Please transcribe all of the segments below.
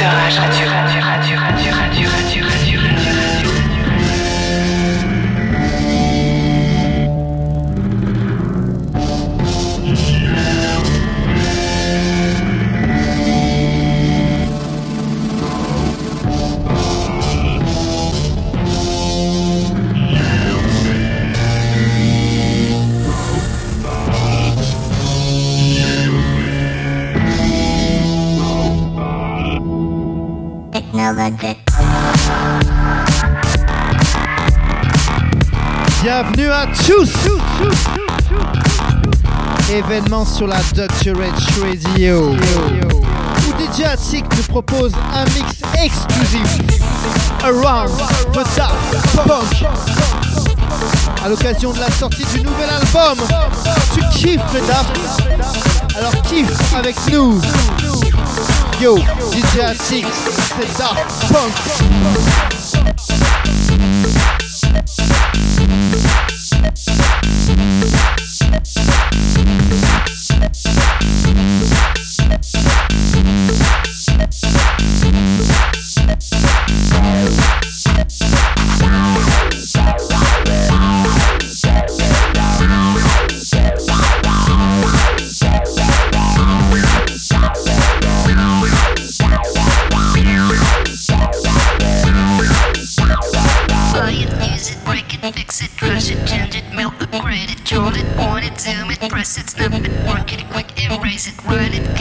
Это наш хочу. Bienvenue à tous. Événement sur la. Rich Radio. Où DJ Attic nous propose un mix exclusif. Around the Dark Punk. À l'occasion de la sortie du nouvel album. Tu kiffes le Dark. Alors kiffe avec nous Yo, DJ Attic, c'est Dark Punk press it, snap it, work it, quick, erase it, write it,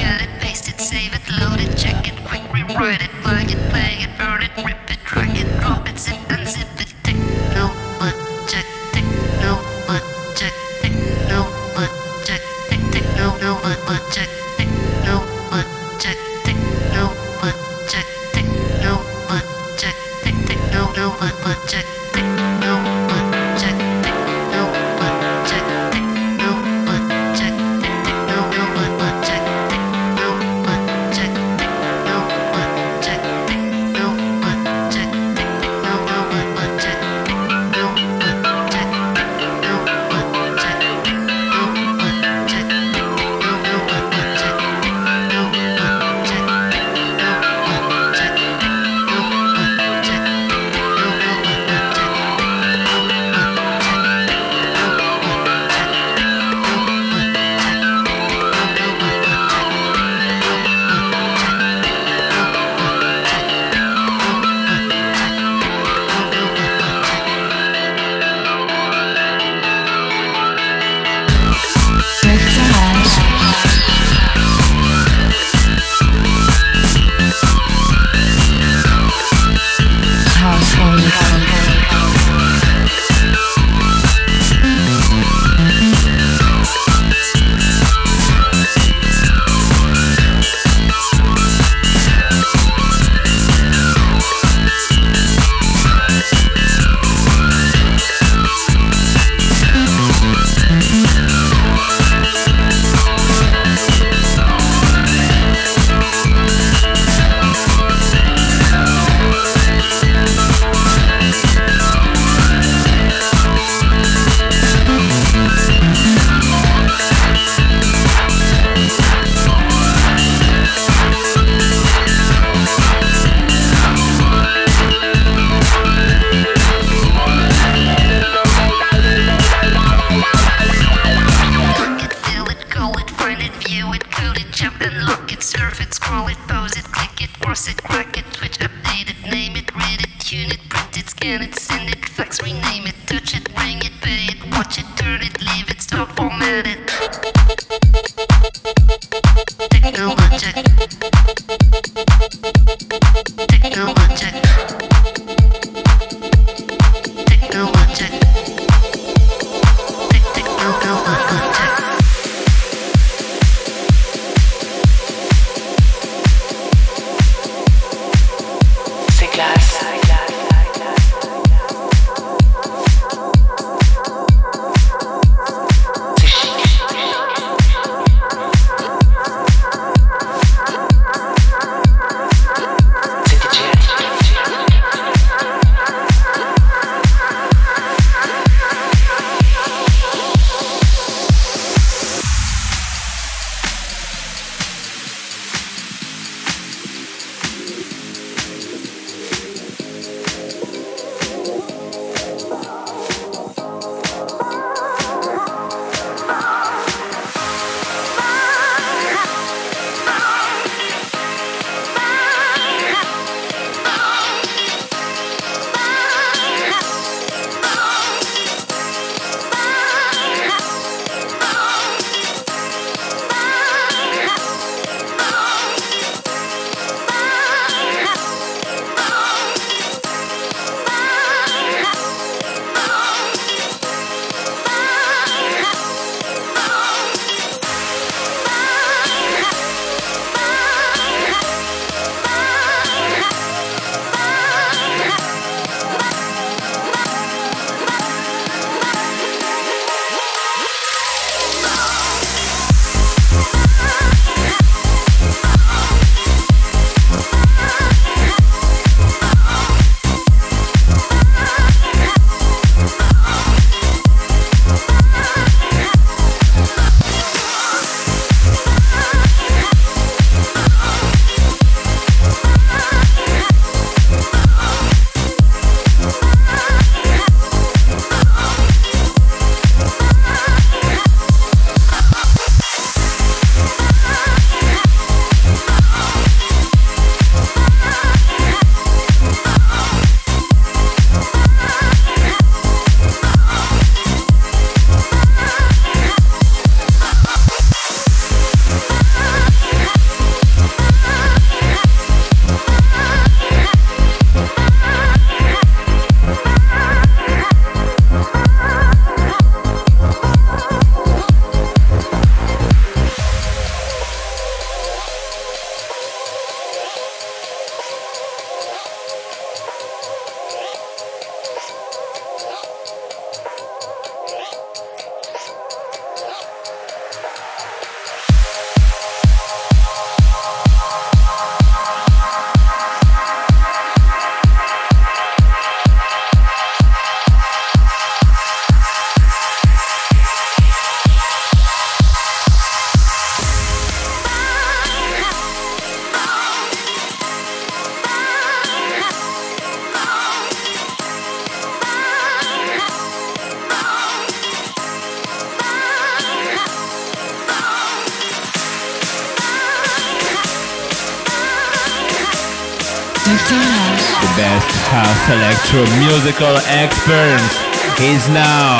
electro musical experience is now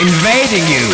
invading you.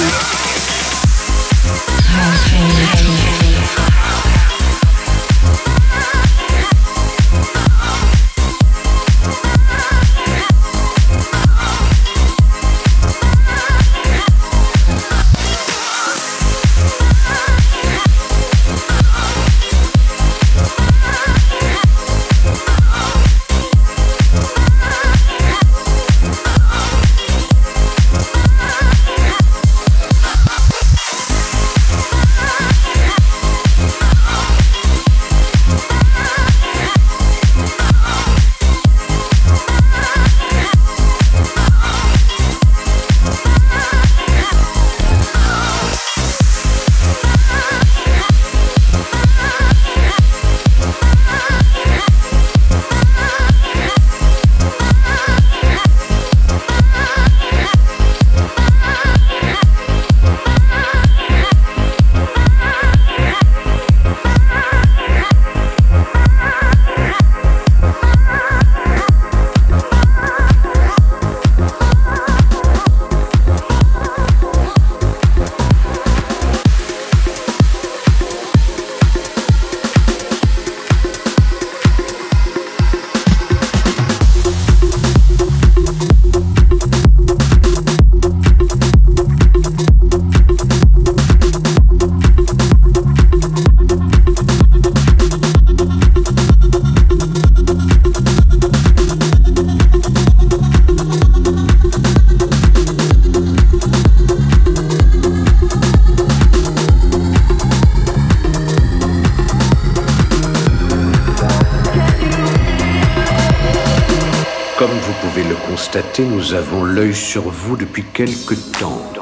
Sur vous depuis quelque temps.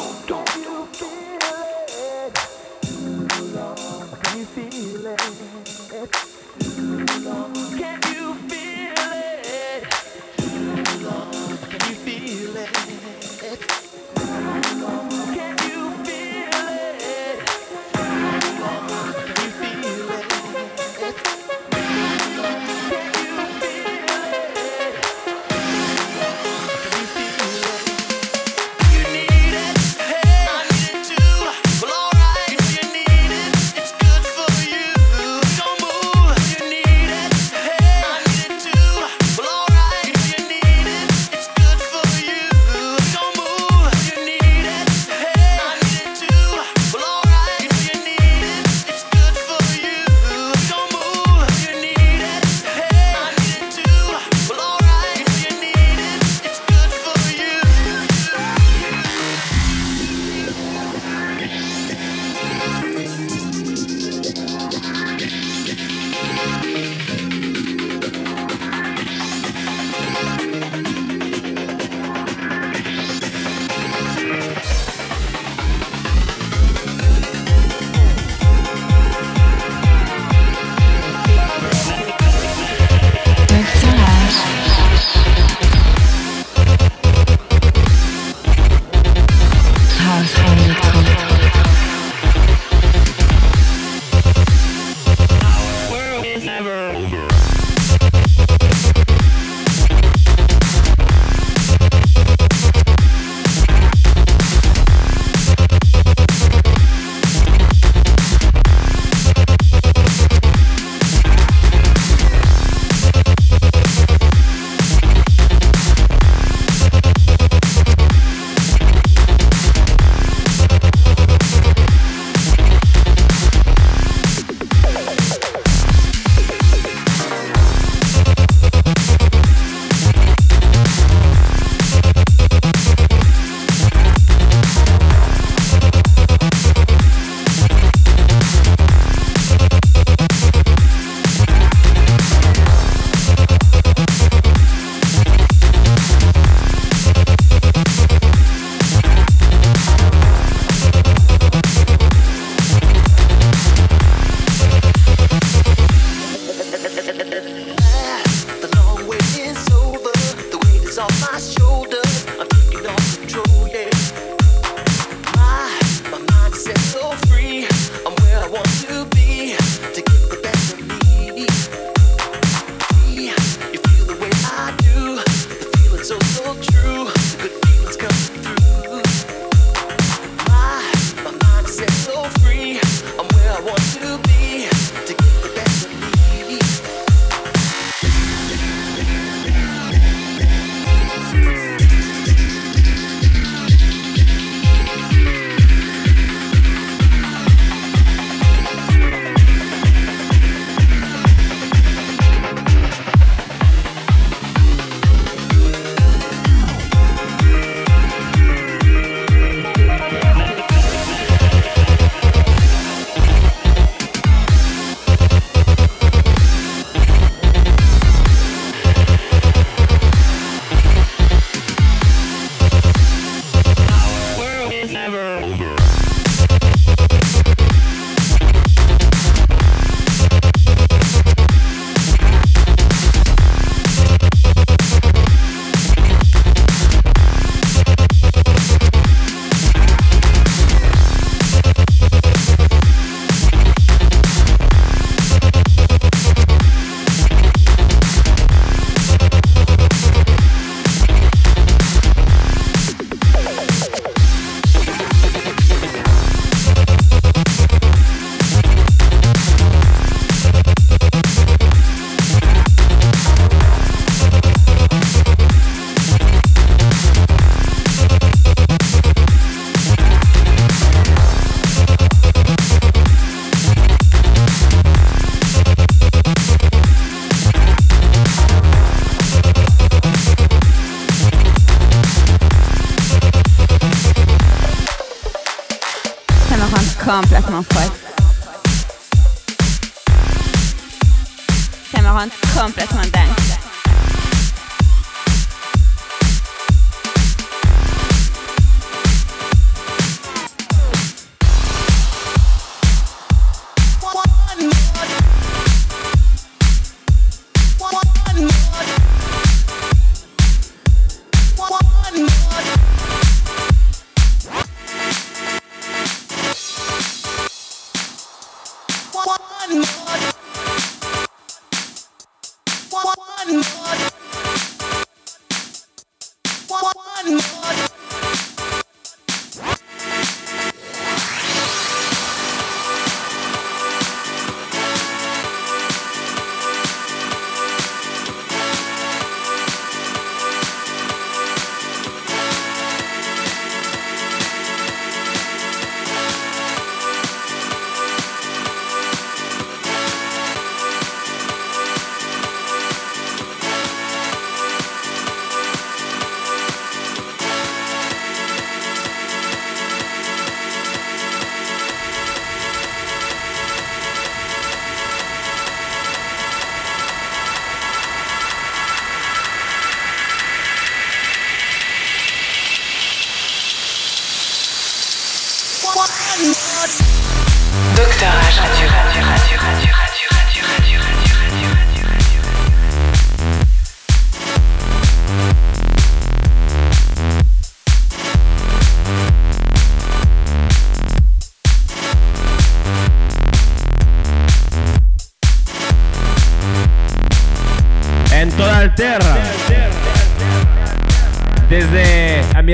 Yeah.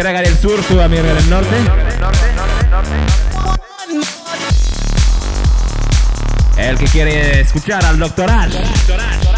Mierda en el sur, suba mierda en norte. El que quiere escuchar al doctoral. doctoral.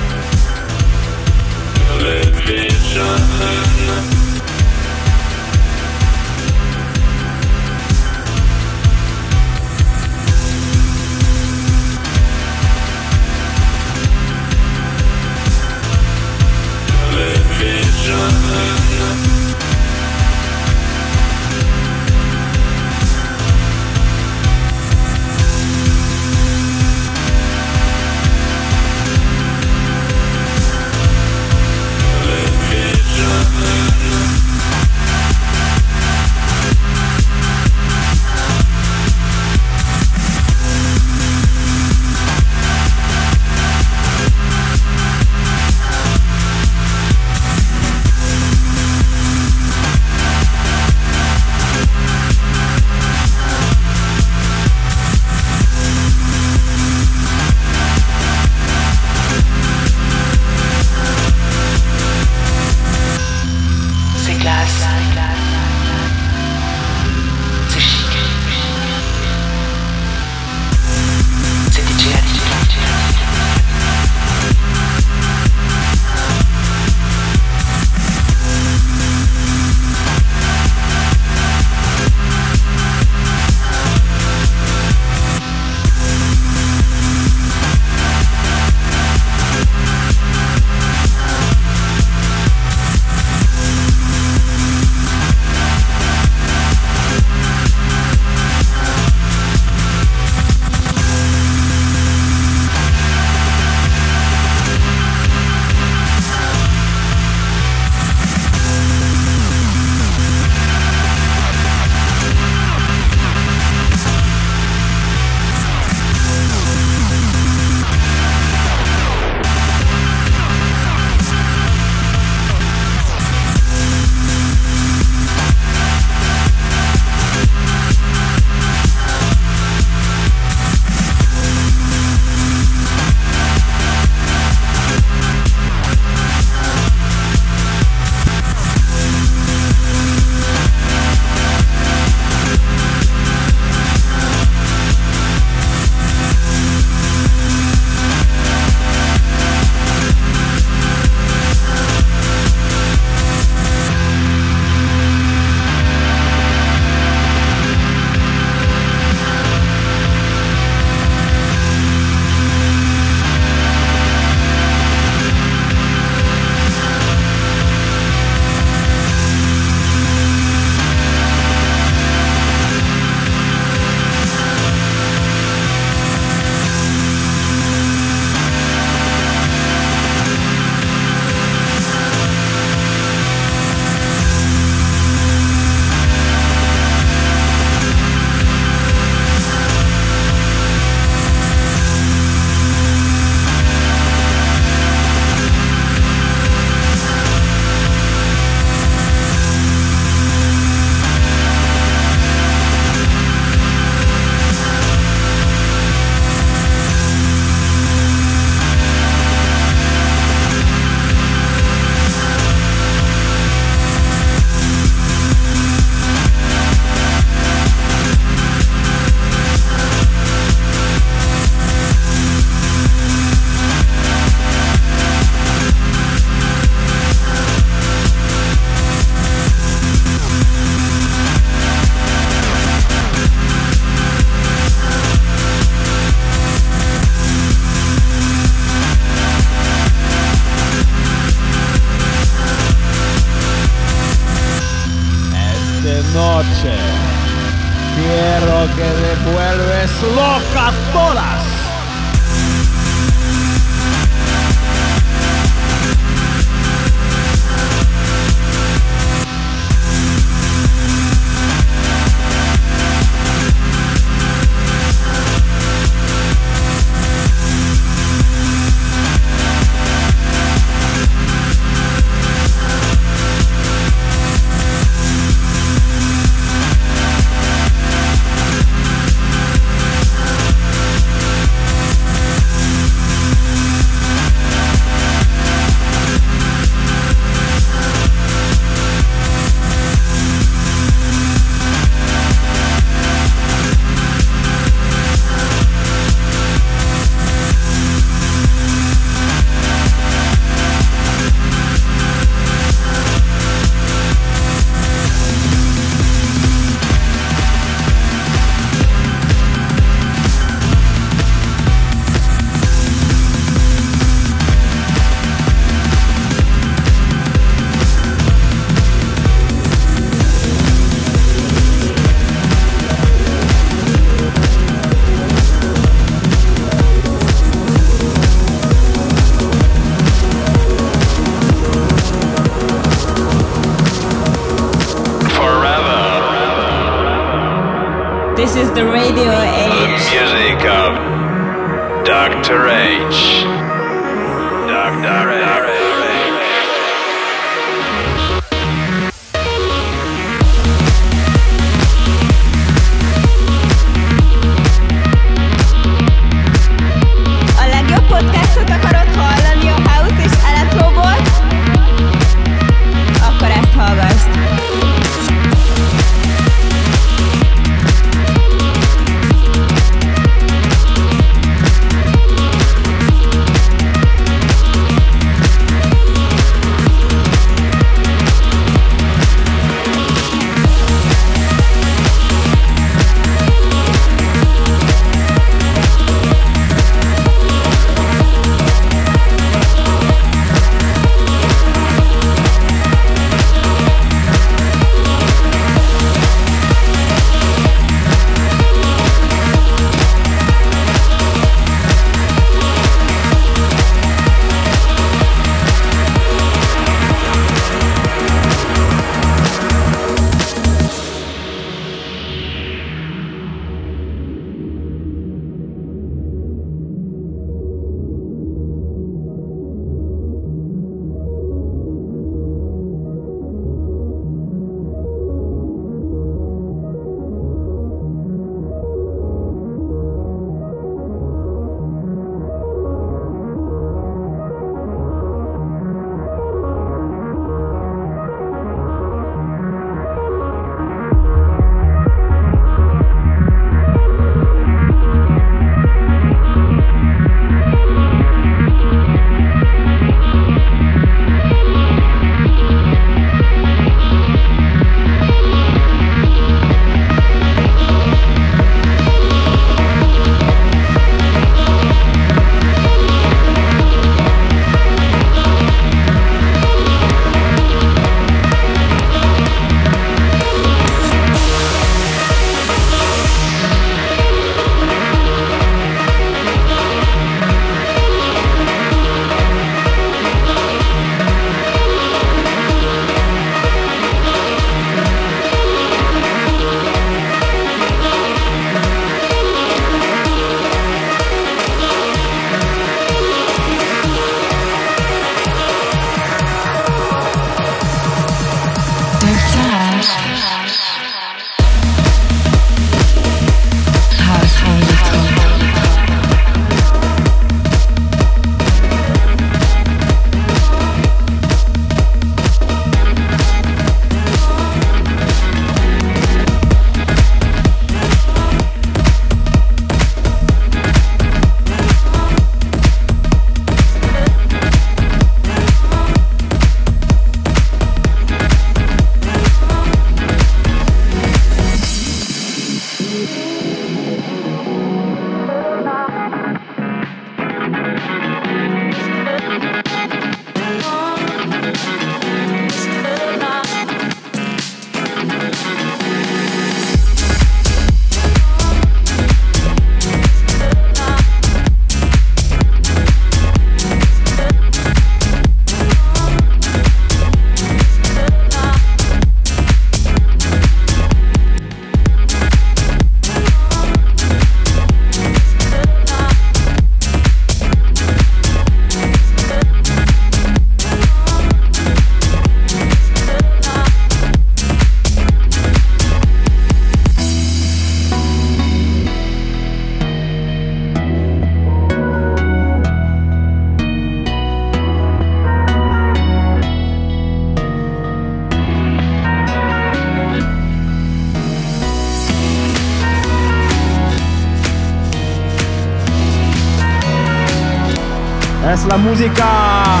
La música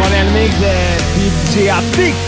con el mix de DJ Attic.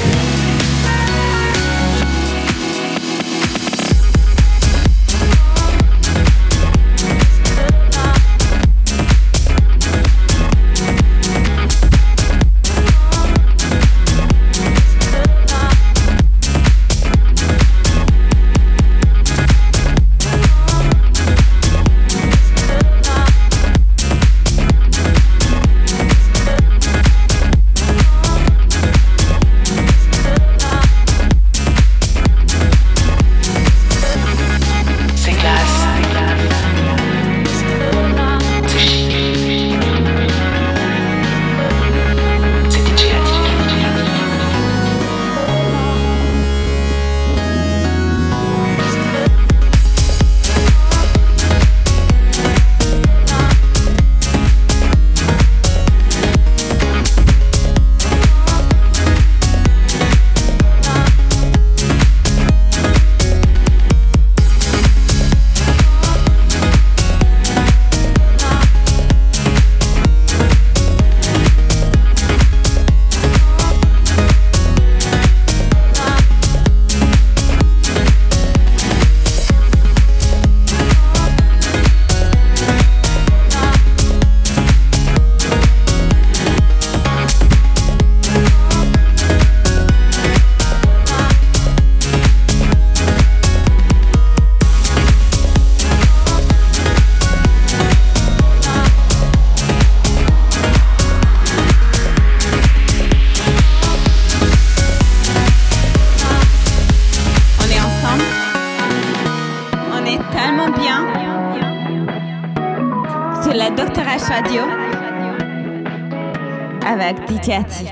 Cat.